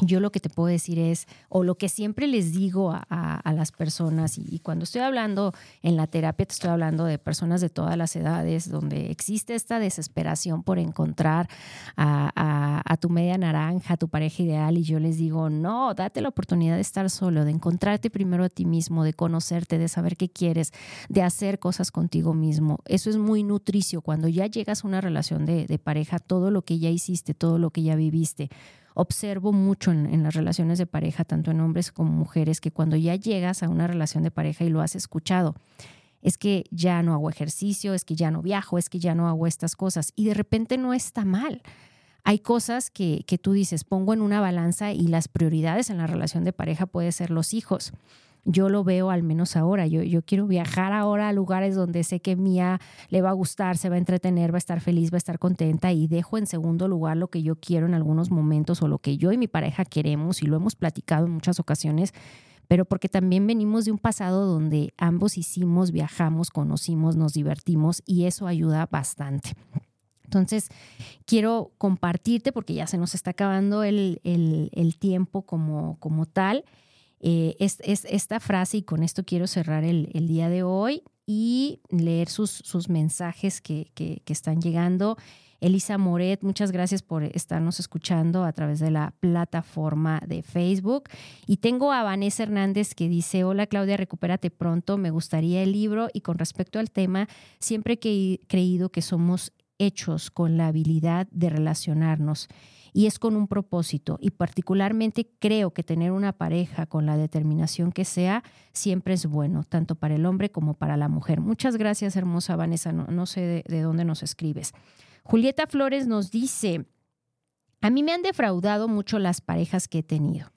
yo lo que te puedo decir es, o lo que siempre les digo a, las personas, y, cuando estoy hablando en la terapia, te estoy hablando de personas de todas las edades, donde existe esta desesperación por encontrar a, tu media naranja, a tu pareja ideal, y yo les digo, no, date la oportunidad de estar solo, de encontrarte primero a ti mismo, de conocerte, de saber qué quieres, de hacer cosas contigo mismo. Eso es muy nutricio. Cuando ya llegas a una relación de, de pareja, todo lo que ya hiciste, todo lo que ya viviste, observo mucho en, las relaciones de pareja, tanto en hombres como mujeres, que cuando ya llegas a una relación de pareja y lo has escuchado, es que ya no hago ejercicio, es que ya no viajo, es que ya no hago estas cosas. Y de repente no está mal. Hay cosas que, que tú dices, pongo en una balanza y las prioridades en la relación de pareja puede ser los hijos yo lo veo al menos ahora. Yo, yo quiero viajar ahora a lugares donde sé que Mía le va a gustar, se va a entretener, va a estar feliz, va a estar contenta y dejo en segundo lugar lo que yo quiero en algunos momentos o lo que yo y mi pareja queremos y lo hemos platicado en muchas ocasiones pero porque también venimos de un pasado donde ambos hicimos, viajamos, conocimos, nos divertimos y eso ayuda bastante. Entonces, quiero compartirte, porque ya se nos está acabando el, el, el tiempo como, como tal, eh, es, esta frase y con esto quiero cerrar el, día de hoy y leer sus, mensajes que, que, están llegando. Elisa Moret, muchas gracias por estarnos escuchando a través de la plataforma de Facebook. Y tengo a Vanessa Hernández que dice, hola Claudia, recupérate pronto, me gustaría el libro y con respecto al tema, siempre he creído que somos hechos con la habilidad de relacionarnos y es con un propósito. Y particularmente creo que tener una pareja con la determinación que sea siempre es bueno, tanto para el hombre como para la mujer. Muchas gracias, hermosa Vanessa. No, sé de, dónde nos escribes. Julieta Flores nos dice, a mí me han defraudado mucho las parejas que he tenido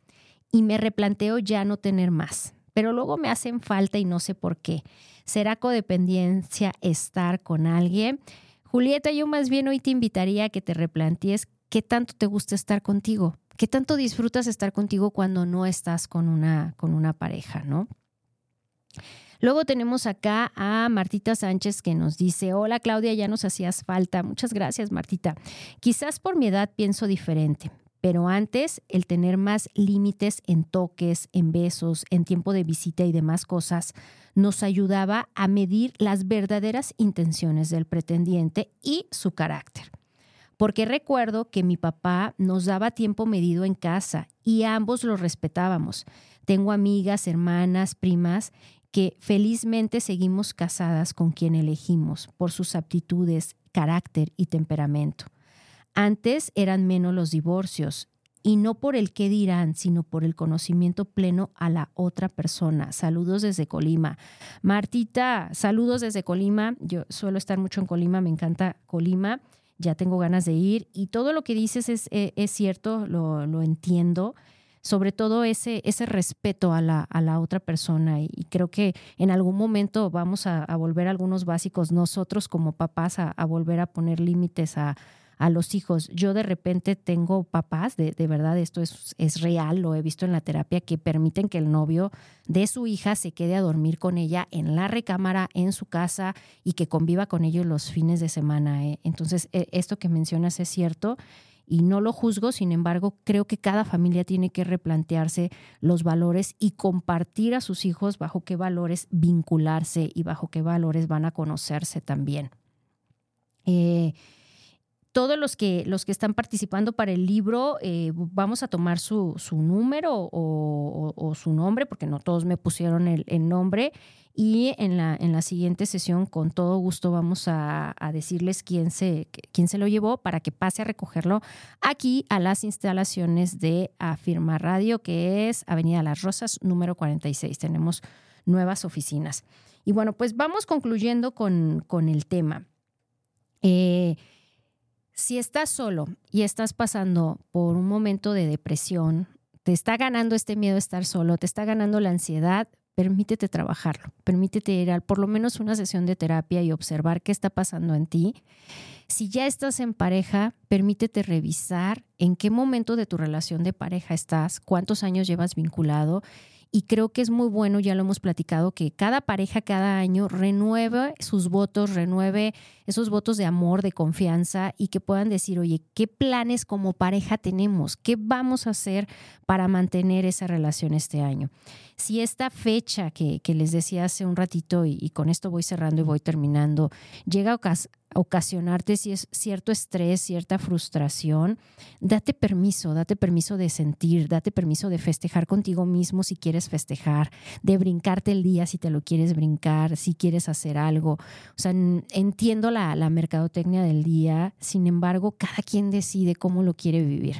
y me replanteo ya no tener más, pero luego me hacen falta y no sé por qué. ¿Será codependencia estar con alguien? Julieta, yo más bien hoy te invitaría a que te replantees qué tanto te gusta estar contigo, qué tanto disfrutas estar contigo cuando no estás con una, con una pareja, ¿no? Luego tenemos acá a Martita Sánchez que nos dice, hola Claudia, ya nos hacías falta. Muchas gracias Martita. Quizás por mi edad pienso diferente, pero antes el tener más límites en toques, en besos, en tiempo de visita y demás cosas nos ayudaba a medir las verdaderas intenciones del pretendiente y su carácter porque recuerdo que mi papá nos daba tiempo medido en casa y ambos lo respetábamos. Tengo amigas, hermanas, primas que felizmente seguimos casadas con quien elegimos por sus aptitudes, carácter y temperamento. Antes eran menos los divorcios y no por el qué dirán, sino por el conocimiento pleno a la otra persona. Saludos desde Colima. Martita, saludos desde Colima. Yo suelo estar mucho en Colima, me encanta Colima ya tengo ganas de ir. Y todo lo que dices es, e, es, cierto, lo, lo, entiendo. Sobre todo ese, ese respeto a la, a la otra persona. Y, creo que en algún momento vamos a, volver a algunos básicos, nosotros como papás, a volver a poner límites a, a los hijos. Yo de repente tengo papás, de, de verdad esto es, es, real, lo he visto en la terapia, que permiten que el novio de su hija se quede a dormir con ella en la recámara, en su casa y que conviva con ellos los fines de semana. ¿eh? Entonces, e, esto que mencionas es cierto y no lo juzgo, sin embargo, creo que cada familia tiene que replantearse los valores y compartir a sus hijos bajo qué valores vincularse y bajo qué valores van a conocerse también. Eh, todos los que, los que están participando para el libro, eh, vamos a tomar su, número o, su nombre, porque no todos me pusieron el, nombre. Y en la, en la siguiente sesión, con todo gusto, vamos a, decirles quién se, quién se lo llevó para que pase a recogerlo aquí a las instalaciones de Afirma Radio, que es Avenida Las Rosas, número 46. Tenemos nuevas oficinas. Y bueno, pues vamos concluyendo con, con el tema. Eh, si estás solo y estás pasando por un momento de depresión, te está ganando este miedo estar solo, te está ganando la ansiedad, permítete trabajarlo, permítete ir a por lo menos una sesión de terapia y observar qué está pasando en ti. Si ya estás en pareja, permítete revisar en qué momento de tu relación de pareja estás, cuántos años llevas vinculado y creo que es muy bueno, ya lo hemos platicado, que cada pareja cada año renueve sus votos, renueve esos votos de amor, de confianza y que puedan decir, oye, ¿qué planes como pareja tenemos? ¿Qué vamos a hacer para mantener esa relación este año? Si esta fecha que, les decía hace un ratito, y, con esto voy cerrando y voy terminando, llega a ocasionarte si es cierto estrés, cierta frustración, date permiso, date permiso de sentir, date permiso de festejar contigo mismo si quieres festejar, de brincarte el día si te lo quieres brincar, si quieres hacer algo. O sea, entiendo la, mercadotecnia del día, sin embargo, cada quien decide cómo lo quiere vivir.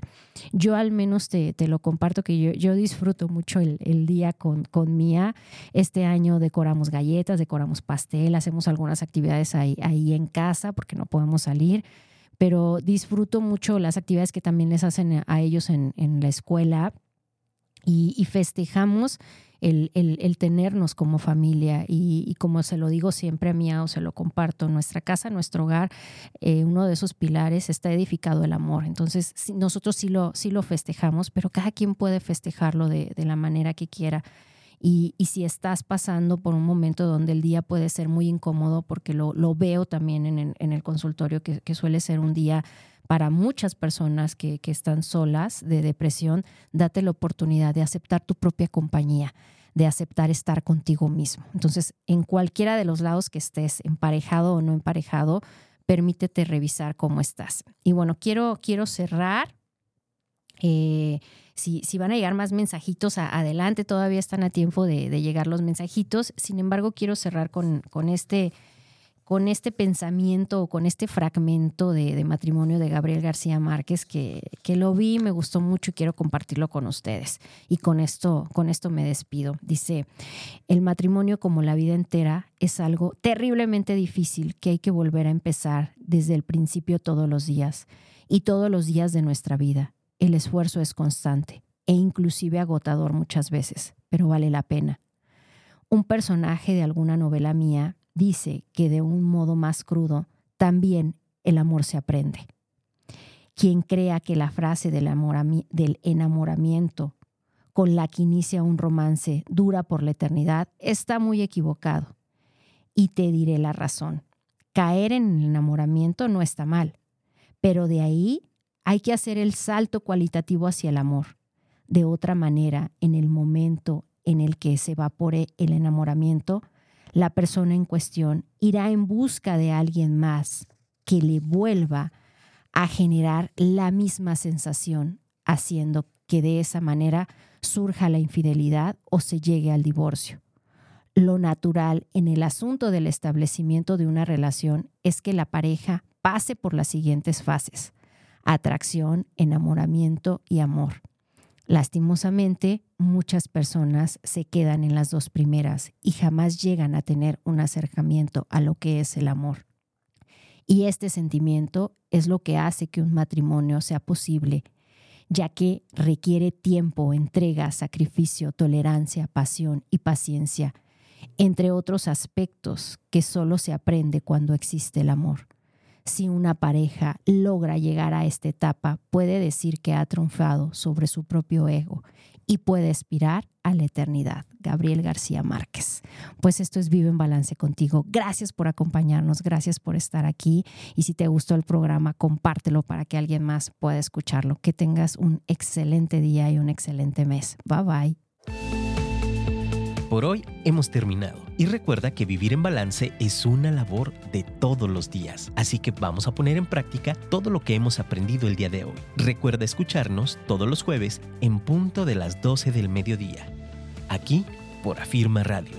Yo al menos te, lo comparto que yo, disfruto mucho el, día con, con Mía. Este año decoramos galletas, decoramos pastel, hacemos algunas actividades ahí, ahí en casa porque no podemos salir, pero disfruto mucho las actividades que también les hacen a ellos en, la escuela y, festejamos el, tenernos como familia y, como se lo digo siempre a mí o se lo comparto, nuestra casa, nuestro hogar, eh, uno de esos pilares está edificado el amor. Entonces nosotros sí lo, sí lo festejamos, pero cada quien puede festejarlo de, de la manera que quiera. Y, si estás pasando por un momento donde el día puede ser muy incómodo, porque lo, veo también en, el consultorio, que, suele ser un día para muchas personas que, están solas de depresión, date la oportunidad de aceptar tu propia compañía, de aceptar estar contigo mismo. Entonces, en cualquiera de los lados que estés, emparejado o no emparejado, permítete revisar cómo estás. Y bueno, quiero, quiero cerrar. Eh, si, van a llegar más mensajitos adelante, todavía están a tiempo de, llegar los mensajitos. Sin embargo, quiero cerrar con, este este pensamiento o con este fragmento de, matrimonio de Gabriel García Márquez que, que, lo vi, me gustó mucho y quiero compartirlo con ustedes. Y con esto, con esto me despido. Dice, el matrimonio como la vida entera es algo terriblemente difícil que hay que volver a empezar desde el principio todos los días y todos los días de nuestra vida el esfuerzo es constante e inclusive agotador muchas veces, pero vale la pena. Un personaje de alguna novela mía dice que de un modo más crudo, también el amor se aprende. Quien crea que la frase del, del enamoramiento con la que inicia un romance dura por la eternidad está muy equivocado. Y te diré la razón. Caer en el enamoramiento no está mal, pero de ahí hay que hacer el salto cualitativo hacia el amor. De otra manera, en el momento en el que se evapore el enamoramiento, la persona en cuestión irá en busca de alguien más que le vuelva a generar la misma sensación, haciendo que de esa manera surja la infidelidad o se llegue al divorcio. Lo natural en el asunto del establecimiento de una relación es que la pareja pase por las siguientes fases atracción, enamoramiento y amor. Lastimosamente, muchas personas se quedan en las dos primeras y jamás llegan a tener un acercamiento a lo que es el amor. Y este sentimiento es lo que hace que un matrimonio sea posible, ya que requiere tiempo, entrega, sacrificio, tolerancia, pasión y paciencia, entre otros aspectos que solo se aprende cuando existe el amor si una pareja logra llegar a esta etapa, puede decir que ha triunfado sobre su propio ego y puede aspirar a la eternidad. Gabriel García Márquez. Pues esto es Vive en Balance contigo. Gracias por acompañarnos, gracias por estar aquí y si te gustó el programa, compártelo para que alguien más pueda escucharlo. Que tengas un excelente día y un excelente mes. Bye bye. Por hoy hemos terminado y recuerda que vivir en balance es una labor de todos los días, así que vamos a poner en práctica todo lo que hemos aprendido el día de hoy. Recuerda escucharnos todos los jueves en punto de las 12 del mediodía, aquí por Afirma Radio.